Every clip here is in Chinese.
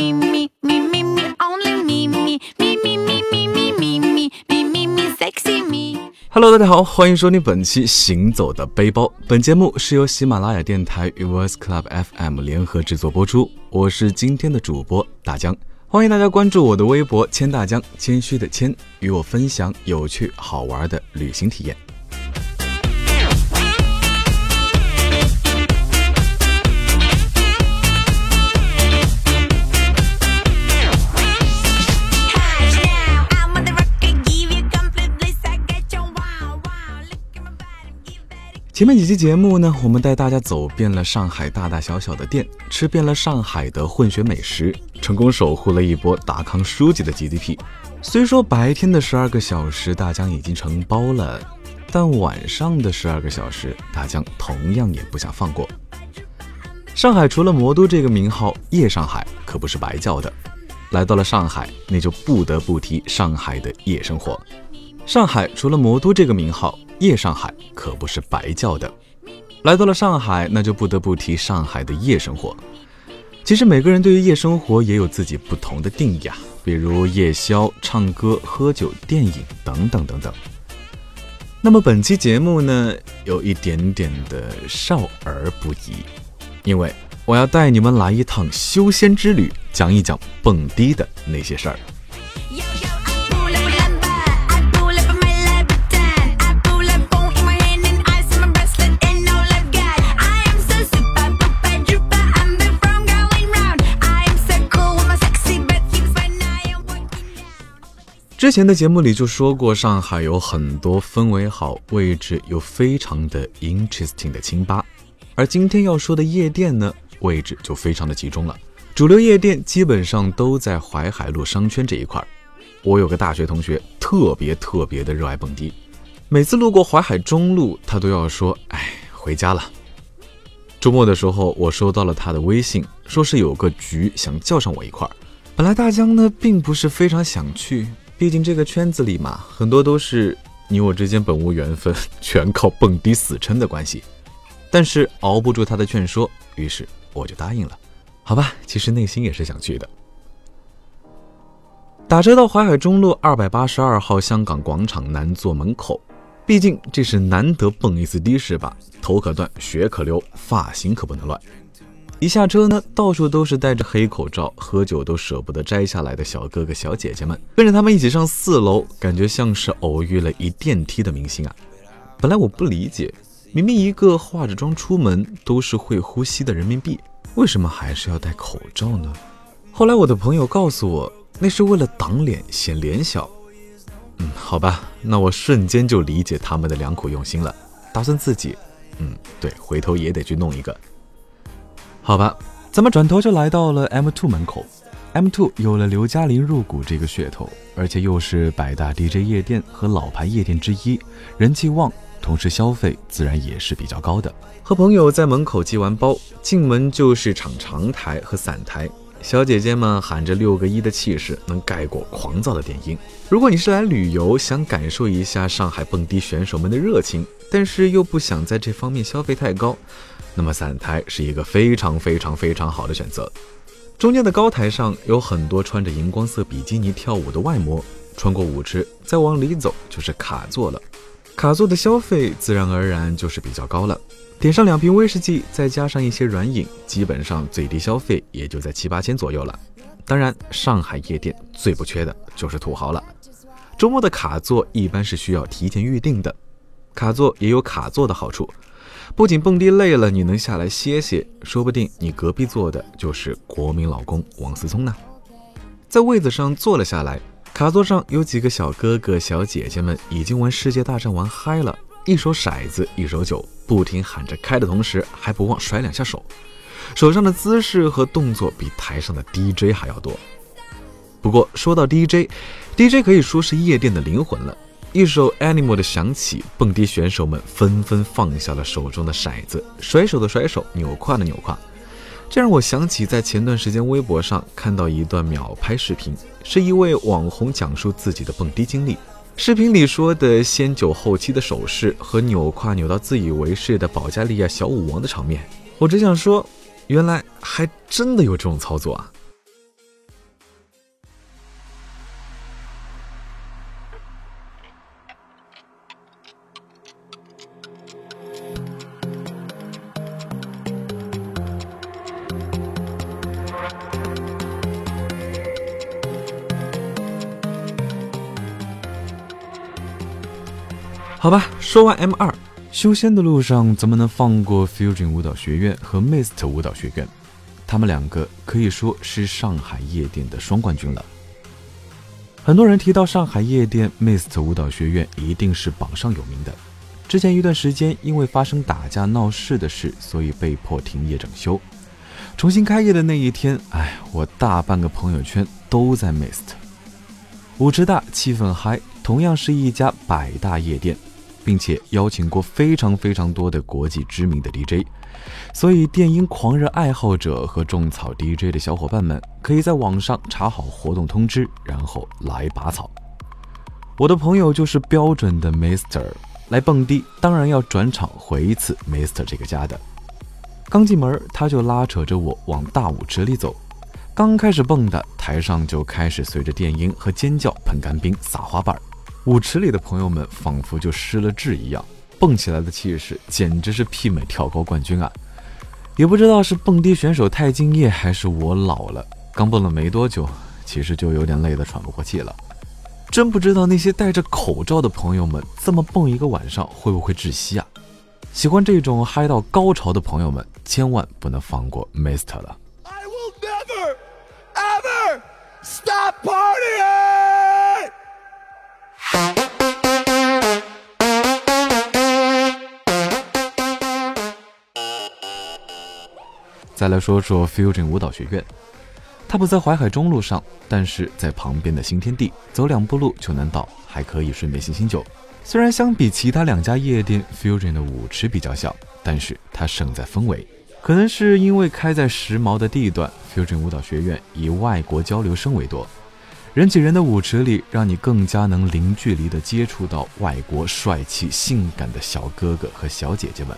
me, me, me, me, me, only me, me, me, me, me, me, me, me, me, me, me, me, sexy me. Hello，大家好，欢迎收听本期《行走的背包》。本节目是由喜马拉雅电台与 Voice Club FM 联合制作播出。我是今天的主播大江，欢迎大家关注我的微博“谦大江”，谦虚的谦，与我分享有趣好玩的旅行体验。前面几期节目呢，我们带大家走遍了上海大大小小的店，吃遍了上海的混血美食，成功守护了一波达康书记的 GDP。虽说白天的十二个小时大江已经承包了，但晚上的十二个小时大江同样也不想放过。上海除了魔都这个名号，夜上海可不是白叫的。来到了上海，那就不得不提上海的夜生活。上海除了魔都这个名号，夜上海可不是白叫的。来到了上海，那就不得不提上海的夜生活。其实每个人对于夜生活也有自己不同的定义啊，比如夜宵、唱歌、喝酒、电影等等等等。那么本期节目呢，有一点点的少儿不宜，因为我要带你们来一趟修仙之旅，讲一讲蹦迪的那些事儿。之前的节目里就说过，上海有很多氛围好、位置又非常的 interesting 的清吧，而今天要说的夜店呢，位置就非常的集中了。主流夜店基本上都在淮海路商圈这一块儿。我有个大学同学特别特别的热爱蹦迪，每次路过淮海中路，他都要说：“哎，回家了。”周末的时候，我收到了他的微信，说是有个局想叫上我一块儿。本来大江呢并不是非常想去，毕竟这个圈子里嘛，很多都是你我之间本无缘分，全靠蹦迪死撑的关系。但是熬不住他的劝说，于是我就答应了。好吧，其实内心也是想去的。打车到淮海中路二百八十二号香港广场南座门口，毕竟这是难得蹦一次迪是吧？头可断，血可流，发型可不能乱。一下车呢，到处都是戴着黑口罩、喝酒都舍不得摘下来的小哥哥小姐姐们，跟着他们一起上四楼，感觉像是偶遇了一电梯的明星啊！本来我不理解，明明一个化着妆出门都是会呼吸的人民币，为什么还是要戴口罩呢？后来我的朋友告诉我，那是为了挡脸显脸小。嗯，好吧，那我瞬间就理解他们的良苦用心了，打算自己，嗯，对，回头也得去弄一个。好吧，咱们转头就来到了 M2 门口。M2 有了刘嘉玲入股这个噱头，而且又是百大 DJ 夜店和老牌夜店之一，人气旺，同时消费自然也是比较高的。和朋友在门口寄完包，进门就是场长台和散台，小姐姐们喊着六个一的气势，能盖过狂躁的电音。如果你是来旅游，想感受一下上海蹦迪选手们的热情，但是又不想在这方面消费太高，那么散台是一个非常非常非常好的选择。中间的高台上有很多穿着荧光色比基尼跳舞的外模，穿过舞池再往里走就是卡座了。卡座的消费自然而然就是比较高了，点上两瓶威士忌，再加上一些软饮，基本上最低消费也就在七八千左右了。当然，上海夜店最不缺的就是土豪了。周末的卡座一般是需要提前预定的，卡座也有卡座的好处，不仅蹦迪累了你能下来歇歇，说不定你隔壁坐的就是国民老公王思聪呢。在位子上坐了下来，卡座上有几个小哥哥小姐姐们已经玩世界大战玩嗨了，一手骰子一手酒，不停喊着开的同时还不忘甩两下手，手上的姿势和动作比台上的 DJ 还要多。不过说到 DJ，DJ 可以说是夜店的灵魂了。一首 Animal 的响起，蹦迪选手们纷纷放下了手中的骰子，甩手的甩手，扭胯的扭胯。这让我想起在前段时间微博上看到一段秒拍视频，是一位网红讲述自己的蹦迪经历。视频里说的先酒后妻的手势和扭胯扭到自以为是的保加利亚小舞王的场面，我只想说，原来还真的有这种操作啊！好吧，说完 M 二，修仙的路上怎么能放过 Fusion 舞蹈学院和 Mist 舞蹈学院？他们两个可以说是上海夜店的双冠军了。很多人提到上海夜店 Mist 舞蹈学院，一定是榜上有名的。之前一段时间，因为发生打架闹事的事，所以被迫停业整修。重新开业的那一天，哎，我大半个朋友圈都在 Mist。舞池大，气氛嗨，同样是一家百大夜店，并且邀请过非常非常多的国际知名的 DJ。所以，电音狂热爱好者和种草 DJ 的小伙伴们，可以在网上查好活动通知，然后来拔草。我的朋友就是标准的 Mister，来蹦迪当然要转场回一次 Mister 这个家的。刚进门，他就拉扯着我往大舞池里走。刚开始蹦的，台上就开始随着电音和尖叫喷干冰、撒花瓣儿，舞池里的朋友们仿佛就失了智一样。蹦起来的气势简直是媲美跳高冠军啊！也不知道是蹦迪选手太敬业，还是我老了，刚蹦了没多久，其实就有点累得喘不过气了。真不知道那些戴着口罩的朋友们，这么蹦一个晚上会不会窒息啊？喜欢这种嗨到高潮的朋友们，千万不能放过 Mister 了。I will never, ever stop partying! 再来说说 Fusion 舞蹈学院，它不在淮海中路上，但是在旁边的新天地，走两步路就能到，还可以顺便醒醒酒。虽然相比其他两家夜店，Fusion 的舞池比较小，但是它胜在氛围。可能是因为开在时髦的地段，Fusion 舞蹈学院以外国交流生为多，人挤人的舞池里，让你更加能零距离地接触到外国帅气性感的小哥哥和小姐姐们。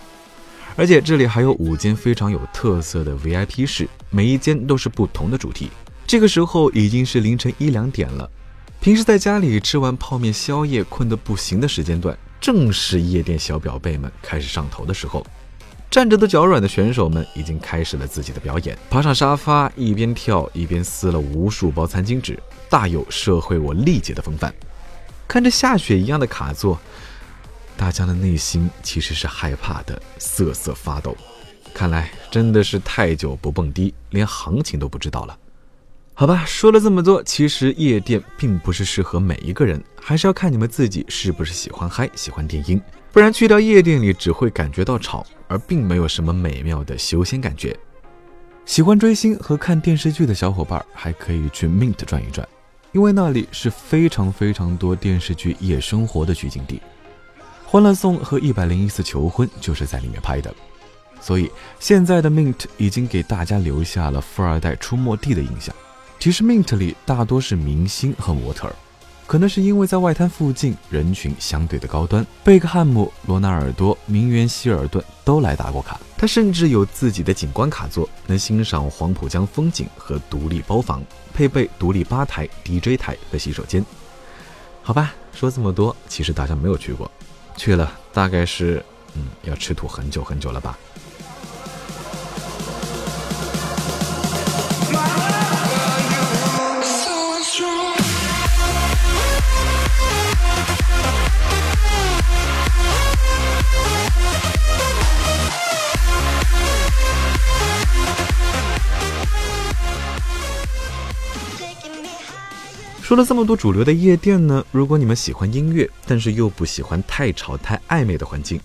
而且这里还有五间非常有特色的 VIP 室，每一间都是不同的主题。这个时候已经是凌晨一两点了，平时在家里吃完泡面宵夜困得不行的时间段，正是夜店小表妹们开始上头的时候。站着都脚软的选手们已经开始了自己的表演，爬上沙发，一边跳一边撕了无数包餐巾纸，大有社会我历届的风范。看着下雪一样的卡座。大家的内心其实是害怕的，瑟瑟发抖。看来真的是太久不蹦迪，连行情都不知道了。好吧，说了这么多，其实夜店并不是适合每一个人，还是要看你们自己是不是喜欢嗨、喜欢电音。不然去到夜店里只会感觉到吵，而并没有什么美妙的修仙感觉。喜欢追星和看电视剧的小伙伴还可以去 Mint 转一转，因为那里是非常非常多电视剧夜生活的取景地。《欢乐颂》和《一百零一次求婚》就是在里面拍的，所以现在的 Mint 已经给大家留下了富二代出没地的印象。其实 Mint 里大多是明星和模特儿，可能是因为在外滩附近人群相对的高端，贝克汉姆、罗纳尔多、名媛希尔顿都来打过卡。他甚至有自己的景观卡座，能欣赏黄浦江风景和独立包房，配备独立吧台、DJ 台和洗手间。好吧，说这么多，其实大家没有去过。去了，大概是，嗯，要吃土很久很久了吧。说了这么多主流的夜店呢，如果你们喜欢音乐，但是又不喜欢太吵太暧昧的环境，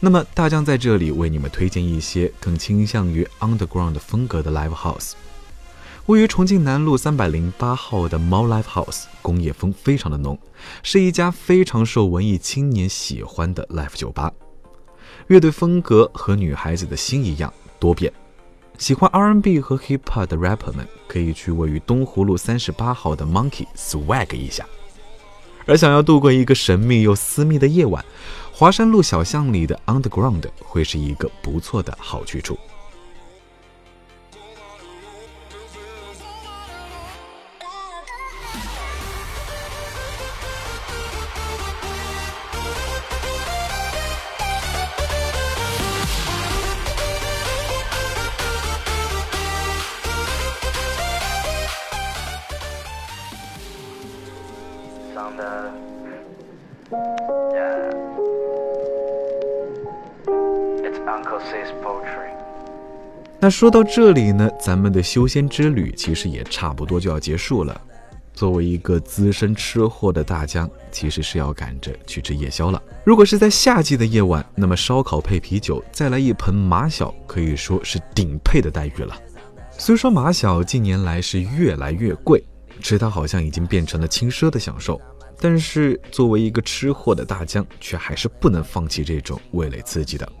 那么大江在这里为你们推荐一些更倾向于 underground 风格的 live house。位于重庆南路三百零八号的猫 live house，工业风非常的浓，是一家非常受文艺青年喜欢的 live 酒吧。乐队风格和女孩子的心一样多变。喜欢 R&B 和 Hip Hop 的 rapper 们可以去位于东湖路三十八号的 Monkey swag 一下，而想要度过一个神秘又私密的夜晚，华山路小巷里的 Underground 会是一个不错的好去处。那说到这里呢，咱们的修仙之旅其实也差不多就要结束了。作为一个资深吃货的大江，其实是要赶着去吃夜宵了。如果是在夏季的夜晚，那么烧烤配啤酒，再来一盆马小，可以说是顶配的待遇了。虽说马小近年来是越来越贵，吃它好像已经变成了轻奢的享受，但是作为一个吃货的大江，却还是不能放弃这种味蕾刺激的。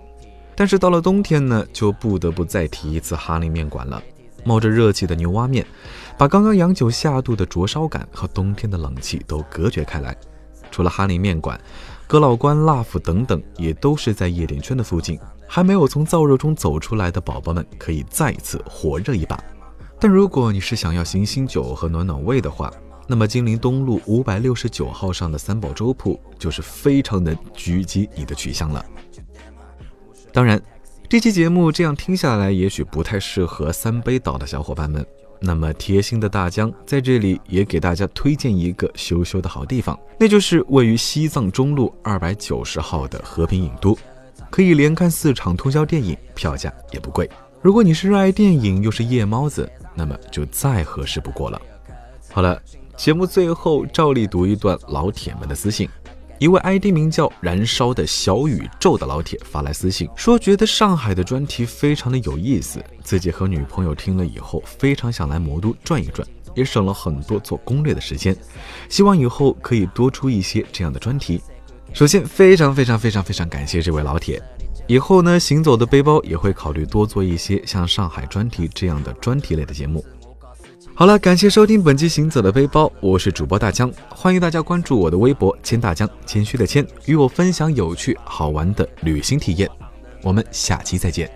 但是到了冬天呢，就不得不再提一次哈林面馆了。冒着热气的牛蛙面，把刚刚洋酒下肚的灼烧感和冬天的冷气都隔绝开来。除了哈林面馆，哥老关、辣府等等也都是在夜店圈的附近。还没有从燥热中走出来的宝宝们，可以再一次火热一把。但如果你是想要醒醒酒和暖暖胃的话，那么金陵东路五百六十九号上的三宝粥铺就是非常能狙击你的取向了。当然。这期节目这样听下来，也许不太适合三杯倒的小伙伴们。那么贴心的大江在这里也给大家推荐一个羞羞的好地方，那就是位于西藏中路二百九十号的和平影都，可以连看四场通宵电影，票价也不贵。如果你是热爱电影又是夜猫子，那么就再合适不过了。好了，节目最后照例读一段老铁们的私信。一位 ID 名叫“燃烧的小宇宙”的老铁发来私信，说觉得上海的专题非常的有意思，自己和女朋友听了以后非常想来魔都转一转，也省了很多做攻略的时间。希望以后可以多出一些这样的专题。首先，非常非常非常非常感谢这位老铁。以后呢，行走的背包也会考虑多做一些像上海专题这样的专题类的节目。好了，感谢收听本期《行走的背包》，我是主播大江，欢迎大家关注我的微博“千大江”，谦虚的谦，与我分享有趣好玩的旅行体验。我们下期再见。